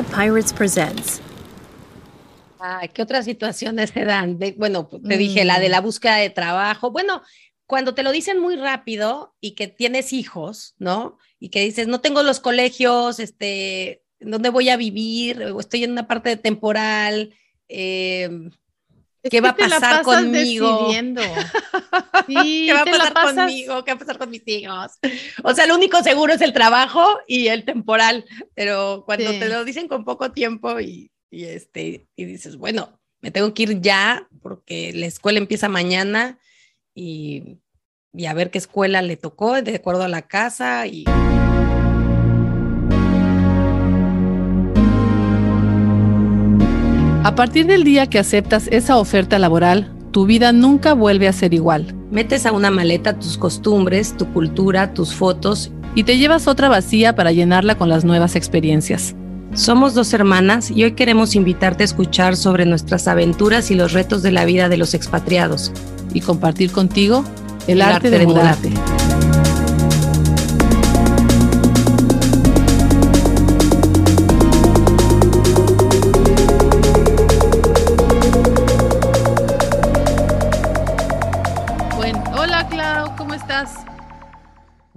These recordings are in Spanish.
Pirates presents. ¿Qué otras situaciones se dan? bueno, te dije la de la mm. búsqueda de trabajo. Bueno, cuando te lo dicen muy rápido y que tienes hijos, ¿no? Y que dices, no tengo los colegios, este, ¿dónde voy a vivir? O estoy en una parte de temporal. Eh, ¿Qué va a pasar conmigo? ¿Qué va a pasar conmigo? ¿Qué va a pasar con mis hijos? O sea, lo único seguro es el trabajo y el temporal, pero cuando te lo dicen con poco tiempo y, y, este, y dices, bueno, me tengo que ir ya porque la escuela empieza mañana y, y a ver qué escuela le tocó de acuerdo a la casa y... A partir del día que aceptas esa oferta laboral, tu vida nunca vuelve a ser igual. Metes a una maleta tus costumbres, tu cultura, tus fotos y te llevas otra vacía para llenarla con las nuevas experiencias. Somos dos hermanas y hoy queremos invitarte a escuchar sobre nuestras aventuras y los retos de la vida de los expatriados. Y compartir contigo el, arte, de, mudarte.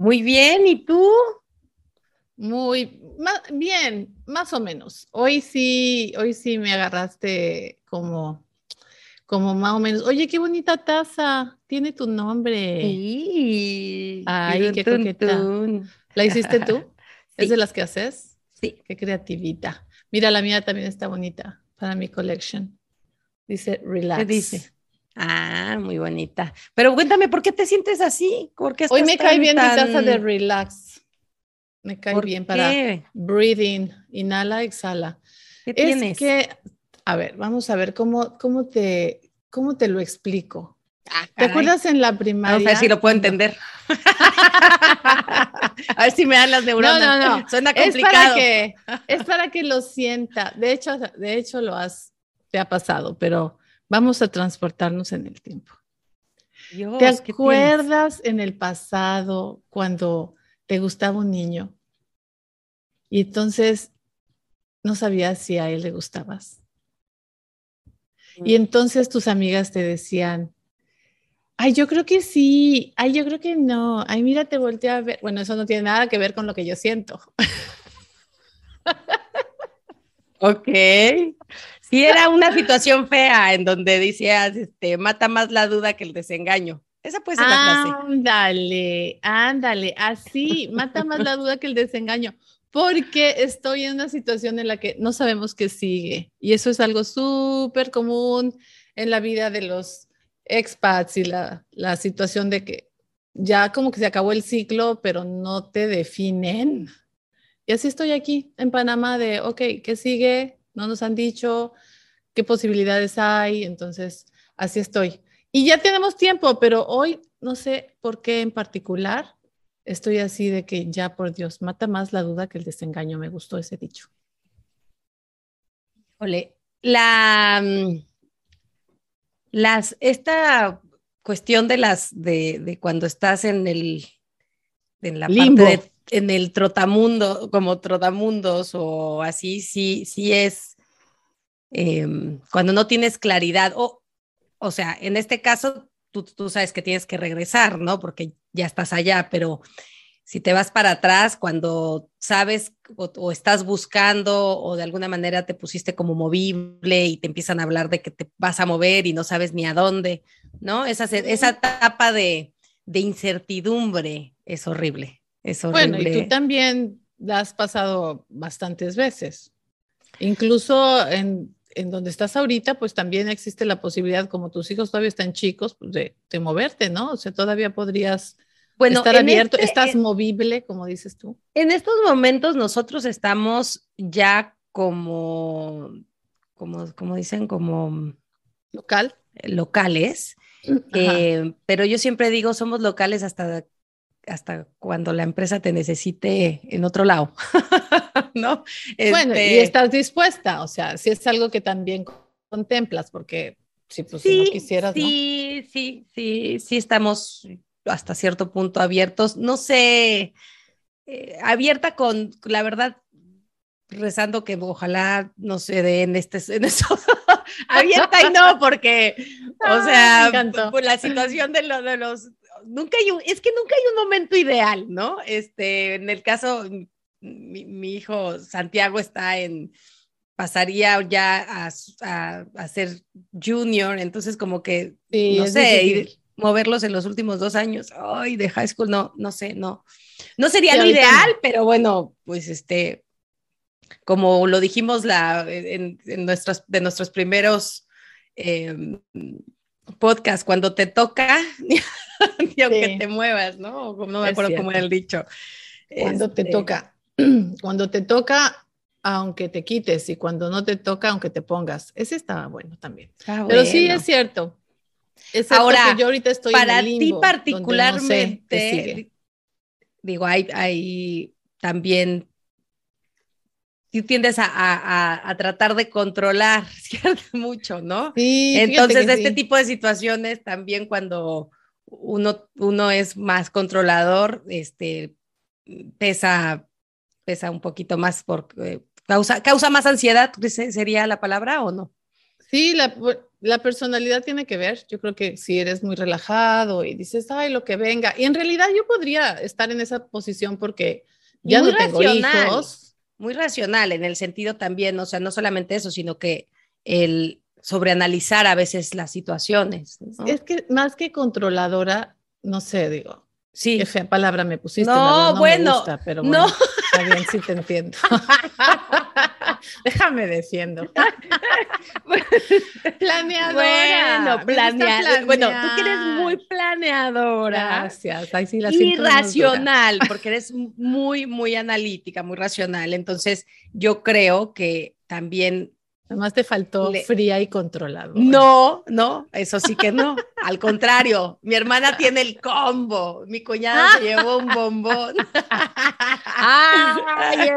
Muy bien, ¿y tú? Muy bien, más o menos. Hoy sí, hoy sí me agarraste como, como más o menos. Oye, qué bonita taza, tiene tu nombre. Sí. Ay, qué coqueta. ¿La hiciste tú? ¿Es de las que haces? Sí. Qué creativita. Mira, la mía también está bonita para mi collection. Dice relax. ¿Qué dice? Ah, muy bonita. Pero cuéntame, ¿por qué te sientes así? ¿Por Hoy me cae bien mi taza de relax. Me cae bien para breathing, inhala, exhala. ¿Qué es que, a ver, vamos a ver cómo, cómo, te, cómo te lo explico. Ah, ¿Te acuerdas en la primaria? Vamos a ver si lo puedo entender. a ver si me dan las neuronas. No, no, no. Suena complicado. Es para que, es para que lo sienta. De hecho, de hecho lo has, te ha pasado, pero Vamos a transportarnos en el tiempo. ¿Te acuerdas en el pasado cuando te gustaba un niño y entonces no sabías si a él le gustabas? Y mm. entonces tus amigas te decían, ay, yo creo que sí, ay, yo creo que no, ay, mira, te volteé a ver. Bueno, eso no tiene nada que ver con lo que yo siento. ok. Si era una situación fea en donde decías, este, mata más la duda que el desengaño. Esa puede ser la frase. Ándale, ándale, así, mata más la duda que el desengaño, porque estoy en una situación en la que no sabemos qué sigue. Y eso es algo súper común en la vida de los expats y la, la situación de que ya como que se acabó el ciclo, pero no te definen. Y así estoy aquí en Panamá de, ok, ¿qué sigue? No nos han dicho qué posibilidades hay, entonces así estoy. Y ya tenemos tiempo, pero hoy no sé por qué en particular estoy así de que ya por Dios, mata más la duda que el desengaño, me gustó ese dicho. Ole, la mm, las esta cuestión de las de, cuando estás en el en la Limbo. parte de en el trotamundo, como trotamundos o así, sí, sí es em, cuando no tienes claridad. O, o sea, en este caso, tú, tú, sabes que tienes que regresar, ¿no? Porque ya estás allá, pero si te vas para atrás, cuando sabes o, estás buscando o de alguna manera te pusiste como movible y te empiezan a hablar de que te vas a mover y no sabes ni a dónde, ¿no? Esa, esa etapa de, de incertidumbre es horrible. Bueno, y tú también la has pasado bastantes veces. Incluso en, donde estás ahorita, pues también existe la posibilidad, como tus hijos todavía están chicos, pues de, moverte, ¿no? O sea, todavía podrías bueno, estar abierto, este, estás movible, como dices tú. En estos momentos nosotros estamos ya como, como, como dicen, como local. Locales, eh, pero yo siempre digo, somos locales hasta hasta cuando la empresa te necesite en otro lado, ¿no? Bueno, y este estás dispuesta, o sea, si es algo que también contemplas, porque si, pues, no quisieras, sí, Sí, sí, sí, estamos hasta cierto punto abiertos. No sé, eh, abierta con, la verdad, rezando que ojalá no se dé en este en eso abierta y no porque o sea por la situación de, lo, de los nunca hay un, es que nunca hay un momento ideal no este en el caso mi, hijo Santiago está en pasaría ya a, a, ser junior entonces como que no sé moverlos en los últimos dos años ay de high school no no sé no. No sería lo ideal pero bueno pues este como lo dijimos la, en, nuestros, de nuestros primeros eh, podcasts, cuando te toca, y aunque te muevas, ¿no? No me acuerdo cómo era el dicho. Cuando te este, toca, cuando te toca, aunque te quites, y cuando no te toca, aunque te pongas. Ese estaba bueno también. Pero sí es cierto. Ahora, yo ahorita estoy para ti particularmente, digo, hay, hay también tiendes a, tratar de controlar mucho, ¿no? Sí, Entonces, este tipo de situaciones también cuando uno, uno es más controlador, este, pesa, pesa un poquito más porque causa, causa más ansiedad, ¿sería la palabra o no? Sí, la, la, personalidad tiene que ver. Yo creo que si eres muy relajado y dices, ay, lo que venga. Y en realidad yo podría estar en esa posición porque ya no tengo hijos muy racional en el sentido también, o sea, no solamente eso, sino que el sobreanalizar a veces las situaciones. Es que más que controladora, no sé, digo, Sí. Qué fea palabra me pusiste. No, bueno, pero bueno, no. Está bien, sí te entiendo. Déjame defiendo. planeadora. Bueno, Bueno, tú que eres muy planeadora. Gracias. Ahí sí la y racional, porque eres muy, muy analítica, muy racional. Entonces, yo creo que también Además te faltó fría y controlado. No, no, eso sí que no. Al contrario, mi hermana tiene el combo. Mi cuñada se llevó un bombón. Ay,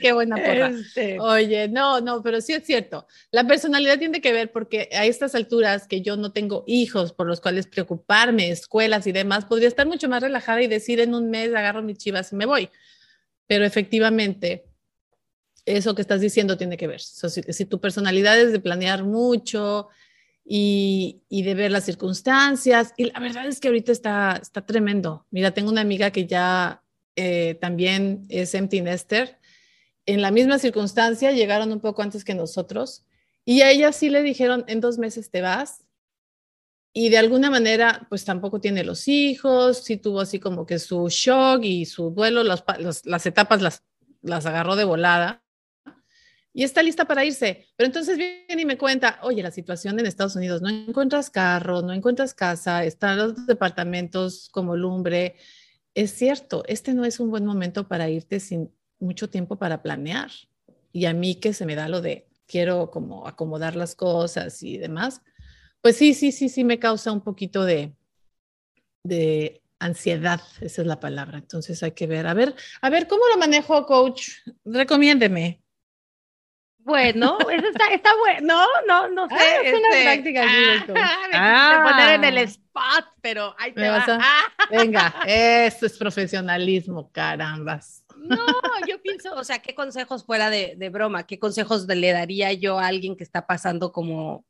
qué buena porra. Este. Oye, no, no, pero sí es cierto. La personalidad tiene que ver porque a estas alturas que yo no tengo hijos por los cuales preocuparme, escuelas y demás, podría estar mucho más relajada y decir en un mes agarro mis chivas y me voy. Pero efectivamente, eso que estás diciendo tiene que ver. si, tu personalidad es de planear mucho y, de ver las circunstancias, y la verdad es que ahorita está, está tremendo. Mira, tengo una amiga que ya eh, también es empty nester. En la misma circunstancia llegaron un poco antes que nosotros y a ella sí le dijeron, en dos meses te vas. Y de alguna manera, pues tampoco tiene los hijos, sí tuvo así como que su shock y su duelo, las etapas las, las agarró de volada y está lista para irse. Pero entonces viene y me cuenta, oye, la situación en Estados Unidos, no encuentras carro, no encuentras casa, están los departamentos como lumbre. Es cierto, este no es un buen momento para irte sin mucho tiempo para planear. Y a mí que se me da lo de quiero como acomodar las cosas y demás, pues sí, sí, sí, sí me causa un poquito de, de ansiedad, esa es la palabra. Entonces hay que ver, a ver, a ver, ¿cómo lo manejo, coach? Recomiéndeme. Bueno, eso está, está bueno. No, no, no sé. Ah, es una este, práctica ah, poner en el spot, pero ahí te va. Venga, eso es profesionalismo, carambas. No, yo pienso, o sea, ¿qué consejos fuera de, de broma? ¿Qué consejos le daría yo a alguien que está pasando como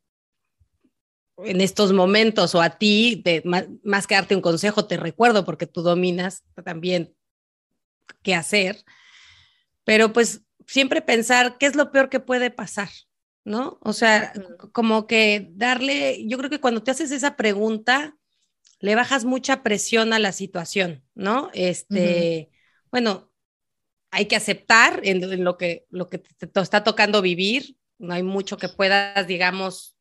en estos momentos o a ti, de, más, más, que darte un consejo, te recuerdo porque tú dominas también qué hacer, pero pues siempre pensar qué es lo peor que puede pasar, ¿no? O sea, como que darle, yo creo que cuando te haces esa pregunta, le bajas mucha presión a la situación, ¿no? Este, bueno, hay que aceptar en, lo que, lo que te, está tocando vivir, no hay mucho que puedas, digamos,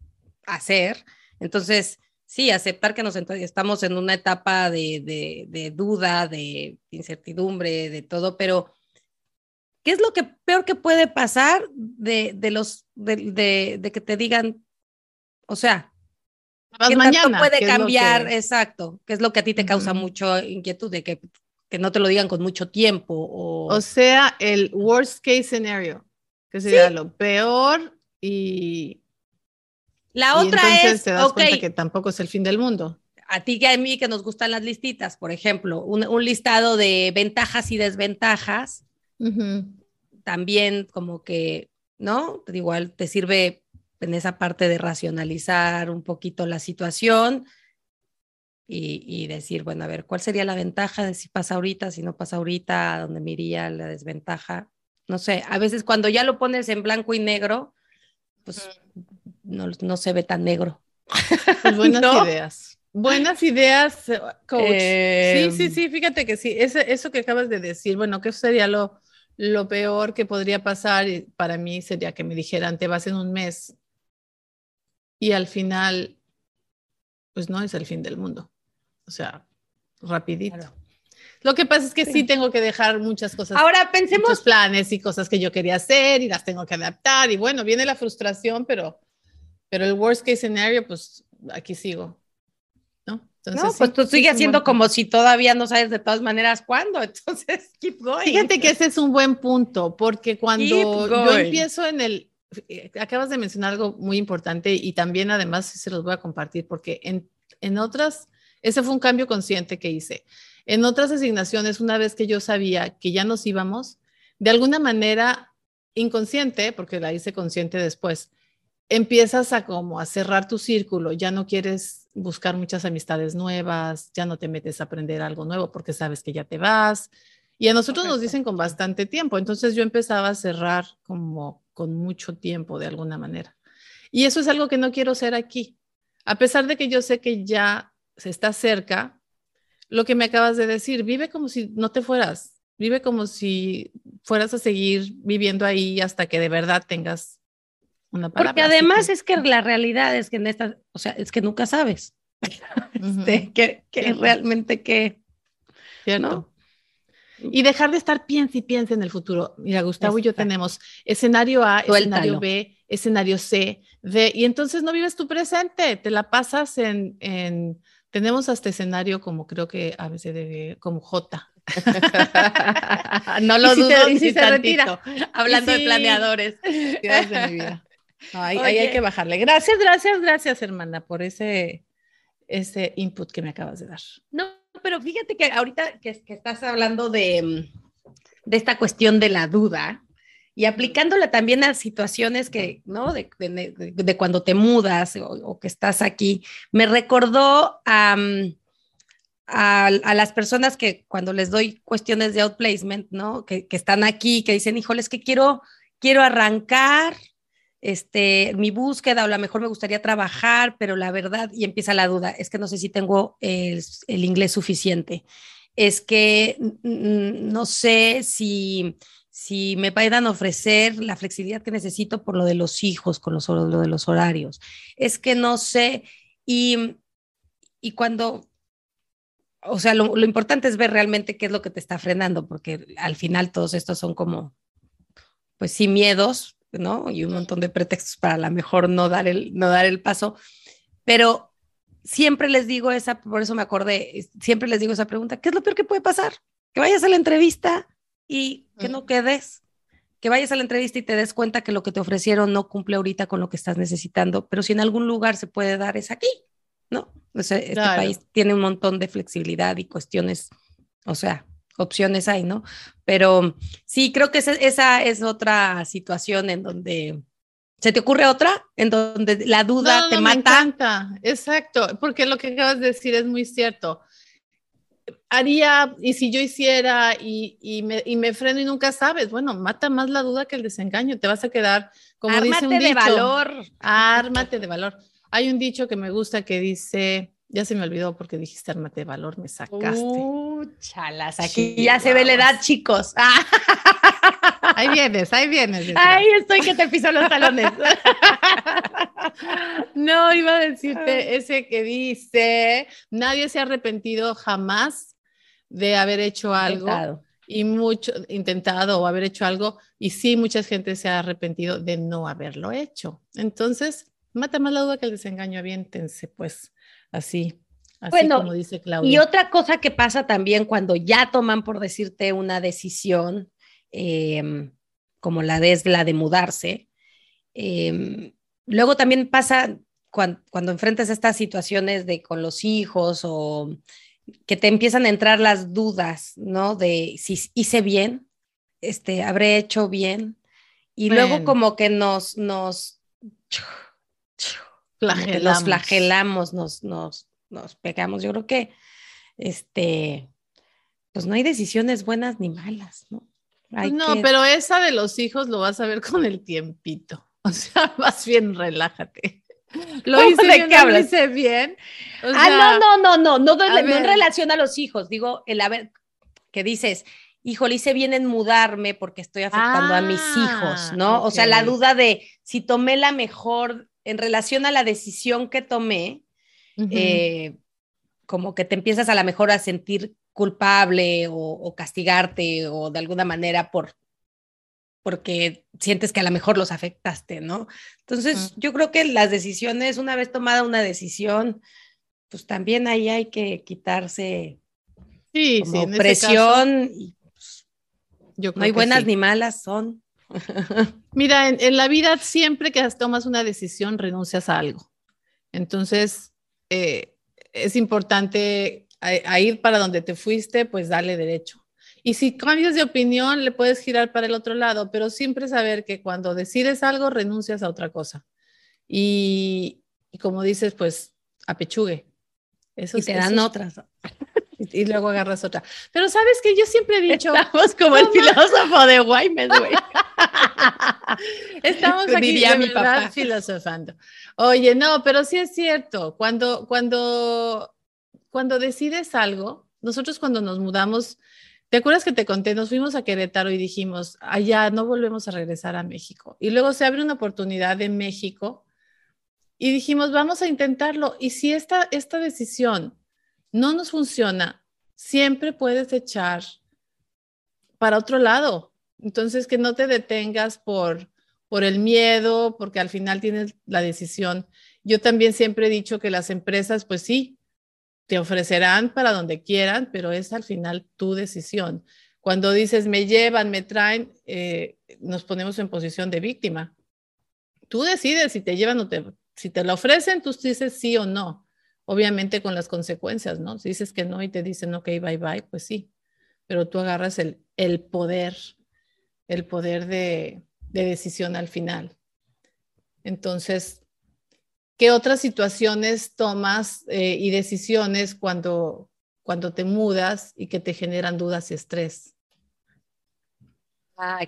hacer. Entonces, sí, aceptar que nos estamos en una etapa de, de duda, de incertidumbre, de todo, pero ¿Qué es lo que peor que puede pasar de, los de, que te digan, o sea, ¿qué mañana, puede cambiar? Exacto, ¿qué es lo que a ti te causa mucho inquietud de que, que, no te lo digan con mucho tiempo? O, o sea, el worst case scenario, que sería lo peor y... La otra entonces es, te das cuenta que tampoco es el fin del mundo. A ti y a mí que nos gustan las listitas, por ejemplo, un, un listado de ventajas y desventajas también como que, ¿no? Igual te sirve en esa parte de racionalizar un poquito la situación y, decir, bueno, a ver, ¿cuál sería la ventaja de si pasa ahorita, si no pasa ahorita, a dónde me iría la desventaja? No sé, a veces cuando ya lo pones en blanco y negro, pues no, se ve tan negro. Pues buenas ideas. Buenas ideas, eh, coach. sí, sí, em. sí, fíjate que sí, eso, eso que acabas de decir, bueno, ¿qué sería lo, lo peor que podría pasar? Para mí sería que me dijeran, te vas en un mes y al final, pues no es el fin del mundo. O sea, rapidito. Lo que pasa es que sí. tengo que dejar muchas cosas. Ahora pensemos. Muchos planes y cosas que yo quería hacer y las tengo que adaptar. Y bueno, viene la frustración, pero, pero el worst case scenario, pues aquí sigo. ¿No? Entonces, no, pues tú sigues haciendo como si todavía no sabes de todas maneras cuándo. Entonces, keep going. Fíjate que ese es un buen punto, porque cuando yo empiezo en el. Eh, acabas de mencionar algo muy importante y también, además, se los voy a compartir, porque en, en otras ese fue un cambio consciente que hice. En otras asignaciones, una vez que yo sabía que ya nos íbamos, de alguna manera inconsciente, porque la hice consciente después, empiezas a como a cerrar tu círculo, ya no quieres buscar muchas amistades nuevas, ya no te metes a aprender algo nuevo porque sabes que ya te vas. Y a nosotros nos dicen con bastante tiempo, entonces yo empezaba a cerrar como con mucho tiempo de alguna manera. Y eso es algo que no quiero ser aquí. A pesar de que yo sé que ya se está cerca, lo que me acabas de decir, vive como si no te fueras, vive como si fueras a seguir viviendo ahí hasta que de verdad tengas una palabra. Porque además es que la realidad es que en esta, o sea, es que nunca sabes este, que, realmente que, ¿Cierto? Y dejar de estar piensa y piensa en el futuro. Mira, Gustavo y yo tenemos escenario A, escenario B, escenario C, D, y entonces no vives tu presente, te la pasas en, en tenemos hasta escenario como creo que a veces de, como J. no lo dudo si, se retira. Hablando de planeadores. De mi vida. Ahí, hay que bajarle. Gracias, gracias, gracias, hermana, por ese, ese input que me acabas de dar. No, pero fíjate que ahorita que, que estás hablando de, de esta cuestión de la duda, y aplicándola también a situaciones que, ¿no? De, de, cuando te mudas o, que estás aquí, me recordó a, a, las personas que cuando les doy cuestiones de outplacement, ¿no? Que, que están aquí, que dicen, híjole, es que quiero, quiero arrancar este, mi búsqueda o a lo mejor me gustaría trabajar, pero la verdad, y empieza la duda, es que no sé si tengo el, inglés suficiente, es que no sé si si me puedan ofrecer la flexibilidad que necesito por lo de los hijos, con los, lo de los horarios. Es que no sé, y, y cuando, o sea, lo, lo, importante es ver realmente qué es lo que te está frenando, porque al final todos estos son como, pues sí, miedos, ¿no? Y un montón de pretextos para a lo mejor no dar el, no dar el paso, pero siempre les digo esa, por eso me acordé, siempre les digo esa pregunta, ¿qué es lo peor que puede pasar? Que vayas a la entrevista y que no quedes, que vayas a la entrevista y te des cuenta que lo que te ofrecieron no cumple ahorita con lo que estás necesitando, pero si en algún lugar se puede dar es aquí, ¿no? O sea, este país tiene un montón de flexibilidad y cuestiones, o sea, opciones hay, ¿no? Pero sí, creo que esa, esa es otra situación en donde ¿Se te ocurre otra en donde la duda te mata? Me encanta, exacto, porque lo que acabas de decir es muy cierto haría, y si yo hiciera, y, y, me, y, me, freno y nunca sabes, bueno, mata más la duda que el desengaño, te vas a quedar, como dice un dicho. de valor. Ármate de valor. Hay un dicho que me gusta que dice, ya se me olvidó porque dijiste ármate de valor, me sacaste. Uh, chalas, aquí ya se ve la edad, chicos. Ahí vienes, ahí vienes. Ahí estoy que te piso los talones. No, iba a decirte ese que dice, nadie se ha arrepentido jamás de haber hecho algo. Y mucho intentado o haber hecho algo, y sí, mucha gente se ha arrepentido de no haberlo hecho. Entonces, mata más la duda que el desengaño, aviéntense, pues, así. Así como dice Claudia. Y otra cosa que pasa también cuando ya toman, por decirte, una decisión, em, como la de, la de mudarse, em, luego también pasa cuando, cuando, enfrentas estas situaciones de con los hijos o que te empiezan a entrar las dudas, ¿no? De si hice bien, este, habré hecho bien. Y luego como que nos, nos, flagelamos. nos flagelamos, nos, nos, nos pegamos. Yo creo que, este, pues no hay decisiones buenas ni malas, ¿no? Pues no, pero esa de los hijos lo vas a ver con el tiempito. O sea, más bien relájate. Lo hice bien, lo hice bien. ah, no, no, no, no, no, en relación a los hijos. Digo, el haber, que dices, hijo, le hice bien en mudarme porque estoy afectando a mis hijos, ¿no? Ah, o sea, la duda de si tomé la mejor en relación a la decisión que tomé, eh, como que te empiezas a la mejor a sentir culpable o, castigarte o de alguna manera por porque sientes que a lo mejor los afectaste, ¿no? Entonces, yo creo que las decisiones, una vez tomada una decisión, pues también ahí hay que quitarse sí, presión y pues, yo no hay buenas ni malas, son. Mira, en, la vida siempre que tomas una decisión renuncias a algo. Entonces, eh, es importante a, ir para donde te fuiste, pues dale derecho. Y si cambias de opinión, le puedes girar para el otro lado, pero siempre saber que cuando decides algo, renuncias a otra cosa. Y, como dices, pues apechugue. Eso, y te dan otras. Y, luego agarras otra. Pero sabes que yo siempre he dicho. Estamos como el filósofo de Wyman, güey. Estamos aquí Diría mi papá. filosofando. Oye, no, pero sí es cierto. Cuando, cuando cuando decides algo, nosotros cuando nos mudamos, ¿te acuerdas que te conté? Nos fuimos a Querétaro y dijimos, allá no volvemos a regresar a México. Y luego se abre una oportunidad en México y dijimos, vamos a intentarlo. Y si esta, esta decisión no nos funciona, siempre puedes echar para otro lado. Entonces, que no te detengas por, por el miedo, porque al final tienes la decisión. Yo también siempre he dicho que las empresas, pues sí, te ofrecerán para donde quieran, pero es al final tu decisión. Cuando dices me llevan, me traen, eh, nos ponemos en posición de víctima. Tú decides si te llevan o te, si te lo ofrecen, tú dices sí o no, obviamente con las consecuencias, ¿no? Si dices que no y te dicen ok, bye bye, pues sí, pero tú agarras el, el poder, el poder de, de decisión al final. Entonces, ¿Qué otras situaciones tomas eh, y decisiones cuando, cuando te mudas y que te generan dudas y estrés?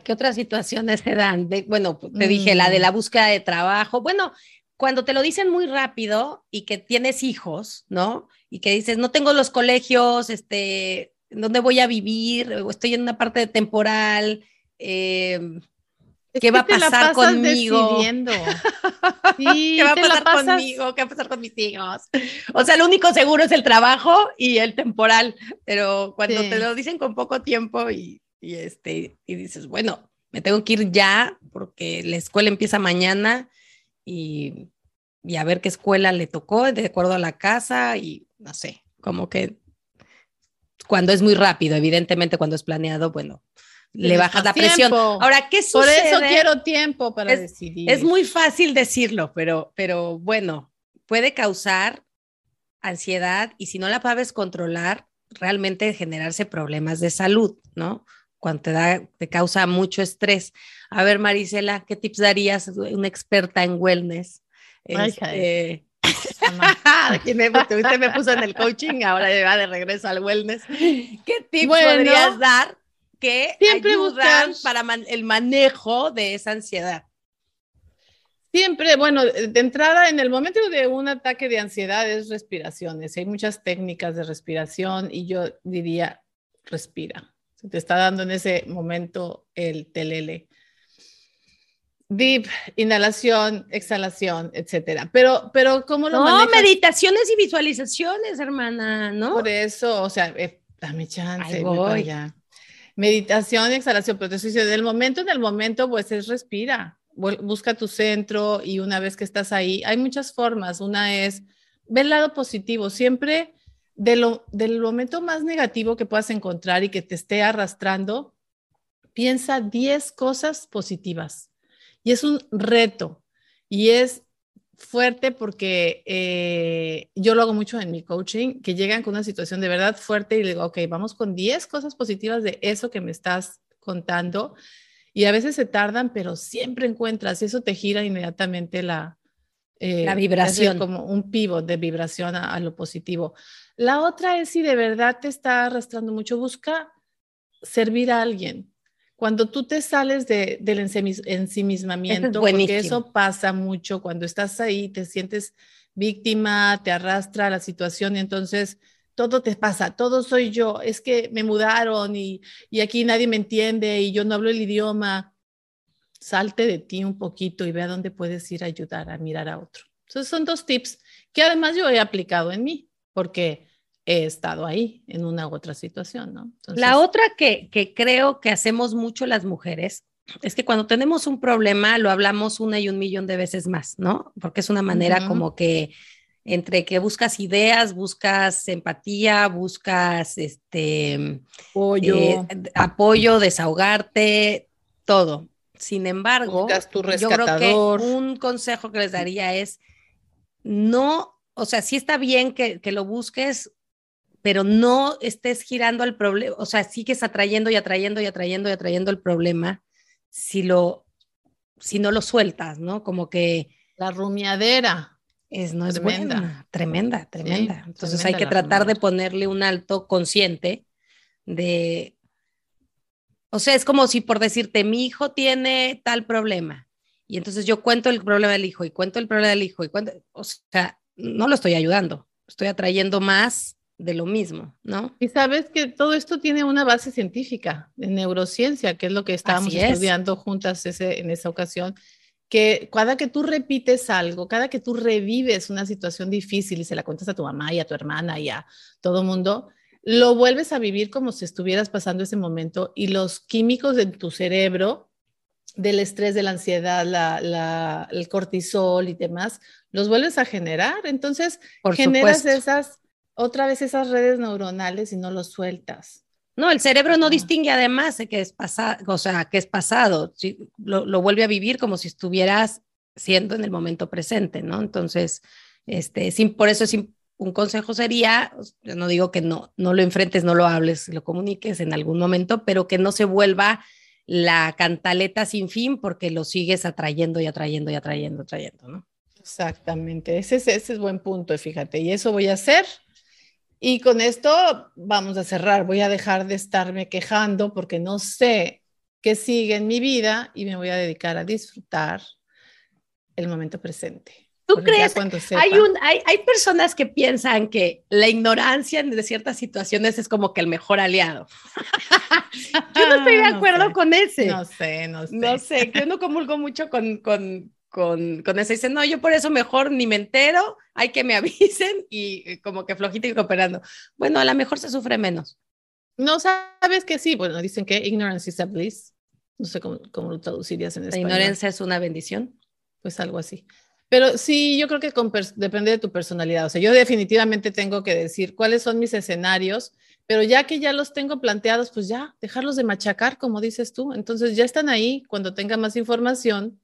¿Qué otras situaciones se dan? bueno, te dije la de la mm. búsqueda de trabajo. Bueno, cuando te lo dicen muy rápido y que tienes hijos, ¿no? Y que dices, no tengo los colegios, este, ¿dónde voy a vivir? O estoy en una parte temporal. Eh, ¿Qué va a pasar conmigo? ¿Qué va a pasar conmigo? ¿Qué va a pasar con mis hijos? O sea, lo único seguro es el trabajo y el temporal, pero cuando te lo dicen con poco tiempo y, este, y dices, bueno, me tengo que ir ya porque la escuela empieza mañana y, y a ver qué escuela le tocó de acuerdo a la casa y no sé, como que cuando es muy rápido, evidentemente cuando es planeado, bueno, le bajas la presión. Ahora, ¿qué sucede? Por eso quiero tiempo para decidir. Es muy fácil decirlo, pero, pero bueno, puede causar ansiedad y si no la sabes controlar, realmente generarse problemas de salud, ¿no? Cuando te, da, te causa mucho estrés. A ver, Marisela, ¿qué tips darías una experta en wellness? Este, me, usted me puso en el coaching, ahora va de regreso al wellness. ¿Qué tips podrías dar que Siempre ayudan para el manejo de esa ansiedad. Siempre, bueno, de entrada, en el momento de un ataque de ansiedad es respiraciones. Hay muchas técnicas de respiración y yo diría, respira. Se te está dando en ese momento el telele. Deep, inhalación, exhalación, etcétera. Pero, pero ¿cómo lo No, meditaciones y visualizaciones, hermana, ¿no? Por eso, o sea, eh, dame chance, voy. ya. Meditación, exhalación, pero te estoy diciendo, del momento en el momento, pues es respira, busca tu centro y una vez que estás ahí, hay muchas formas. Una es ver el lado positivo, siempre de lo, del momento más negativo que puedas encontrar y que te esté arrastrando, piensa 10 cosas positivas. Y es un reto y es fuerte porque eh, yo lo hago mucho en mi coaching, que llegan con una situación de verdad fuerte y digo, ok, vamos con 10 cosas positivas de eso que me estás contando y a veces se tardan, pero siempre encuentras y eso te gira inmediatamente la, eh, la vibración. Como un pivot de vibración a, lo positivo. La otra es si de verdad te está arrastrando mucho, busca servir a alguien. Cuando tú te sales de, del ensimismamiento, porque eso pasa mucho cuando estás ahí, te sientes víctima, te arrastra la situación y entonces todo te pasa, todo soy yo, es que me mudaron y, y aquí nadie me entiende y yo no hablo el idioma. Salte de ti un poquito y ve a dónde puedes ir a ayudar a mirar a otro. Entonces son dos tips que además yo he aplicado en mí, porque he estado ahí en una u otra situación, ¿no? la otra que, que creo que hacemos mucho las mujeres es que cuando tenemos un problema lo hablamos una y un millón de veces más, ¿no? Porque es una manera como que entre que buscas ideas, buscas empatía, buscas este apoyo, eh, apoyo desahogarte, todo. Sin embargo, yo creo que un consejo que les daría es no, o sea, sí está bien que, que lo busques, pero no estés girando al problema, o sea, sigues atrayendo y atrayendo y atrayendo y atrayendo el problema si lo, si no lo sueltas, ¿no? Como que... La rumiadera. Es, no es buena, tremenda, tremenda. Entonces hay que tratar de ponerle un alto consciente de, o sea, es como si por decirte, mi hijo tiene tal problema, y entonces yo cuento el problema del hijo y cuento el problema del hijo y cuento, o sea, no lo estoy ayudando, estoy atrayendo más de lo mismo, ¿no? Y sabes que todo esto tiene una base científica, en neurociencia, que es lo que estábamos estudiando juntas ese, en esa ocasión, que cada que tú repites algo, cada que tú revives una situación difícil y se la cuentas a tu mamá y a tu hermana y a todo mundo, lo vuelves a vivir como si estuvieras pasando ese momento y los químicos de tu cerebro, del estrés, de la ansiedad, la, el cortisol y demás, los vuelves a generar. Entonces, generas esas otra vez esas redes neuronales y no los sueltas. No, el cerebro no distingue además de que es pasado, o sea, que es pasado, lo, lo, vuelve a vivir como si estuvieras siendo en el momento presente, ¿no? Entonces, este, sin, por eso es un consejo sería, yo no digo que no, no lo enfrentes, no lo hables, lo comuniques en algún momento, pero que no se vuelva la cantaleta sin fin porque lo sigues atrayendo y atrayendo y atrayendo, atrayendo, ¿no? Exactamente, ese es, ese es buen punto, fíjate, y eso voy a hacer y con esto vamos a cerrar. Voy a dejar de estarme quejando porque no sé qué sigue en mi vida y me voy a dedicar a disfrutar el momento presente. ¿Tú crees? hay, un, hay, hay, personas que piensan que la ignorancia de ciertas situaciones es como que el mejor aliado. yo no estoy de acuerdo con ese. No sé, no sé. No sé, yo no comulgo mucho con, con, con, con eso. Dicen, no, yo por eso mejor ni me entero, hay que me avisen y como que flojito y cooperando. Bueno, a lo mejor se sufre menos. No sabes que sí. Bueno, dicen que ignorance is a bliss. No sé cómo, cómo lo traducirías en español. La ignorancia es una bendición. Pues algo así. Pero sí, yo creo que depende de tu personalidad. O sea, yo definitivamente tengo que decir cuáles son mis escenarios, pero ya que ya los tengo planteados, pues ya, dejarlos de machacar, como dices tú. Entonces ya están ahí. Cuando tenga más información,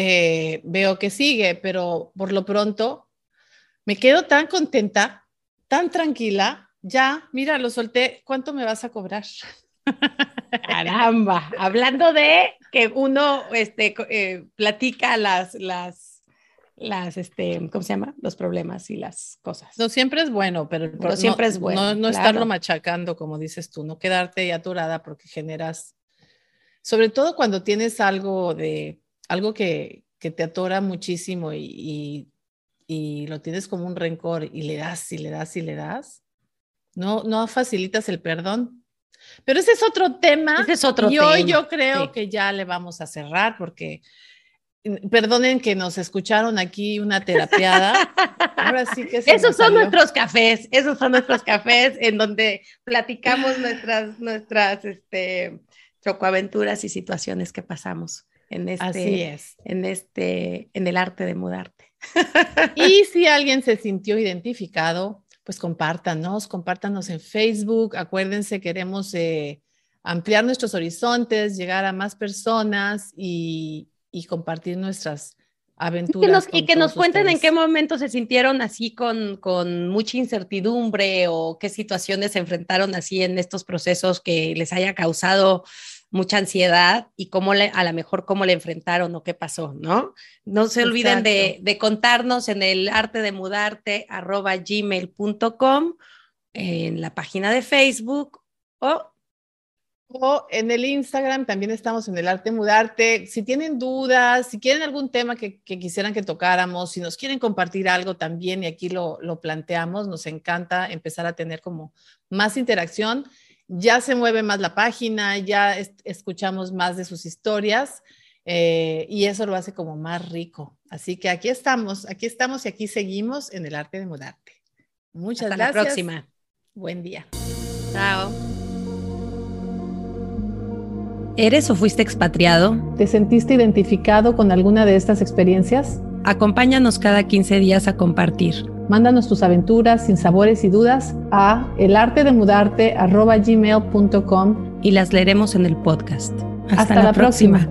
eh, veo que sigue, pero por lo pronto me quedo tan contenta, tan tranquila. Ya, mira, lo solté. ¿Cuánto me vas a cobrar? Caramba, hablando de que uno este, eh, platica las, las, las, este, ¿cómo se llama? Los problemas y las cosas. No siempre es bueno, pero, no, siempre es bueno. No, estarlo machacando, como dices tú, no quedarte ya aturada porque generas, sobre todo cuando tienes algo de algo que, te atora muchísimo y, lo tienes como un rencor y le das y le das y le das, no, no facilitas el perdón. Pero ese es otro tema. Ese es otro y hoy yo creo que ya le vamos a cerrar porque mm, perdonen que nos escucharon aquí una terapiada. Ahora sí que esos son nuestros cafés, esos son nuestros cafés en donde platicamos nuestras nuestras este chocoaventuras y situaciones que pasamos en este, Así es. en este, en el arte de mudarte. Y si alguien se sintió identificado, pues compártanos, compártanos en Facebook. Acuérdense, queremos eh, ampliar nuestros horizontes, llegar a más personas y, y compartir nuestras aventuras. y que nos cuenten en qué momento se sintieron así con, con mucha incertidumbre o qué situaciones se enfrentaron así en estos procesos que les haya causado mucha ansiedad y cómo le, a lo mejor cómo le enfrentaron o qué pasó, ¿no? No se olviden de, de, contarnos en el arte de mudarte arroba gmail.com, en la página de Facebook o o en el Instagram también estamos en el arte mudarte. Si tienen dudas, si quieren algún tema que, quisieran que tocáramos, si nos quieren compartir algo también y aquí lo, planteamos, nos encanta empezar a tener como más interacción. Ya se mueve más la página, ya escuchamos más de sus historias eh, y eso lo hace como más rico. Así que aquí estamos, aquí estamos y aquí seguimos en el arte de mudarte. Muchas gracias. Hasta la próxima. Buen día. Chao. ¿Eres o fuiste expatriado? ¿Te sentiste identificado con alguna de estas experiencias? Acompáñanos cada 15 días a compartir. Mándanos tus aventuras, sin sabores y dudas a elartedemudarte.gmail.com y las leeremos en el podcast. Hasta, la, próxima.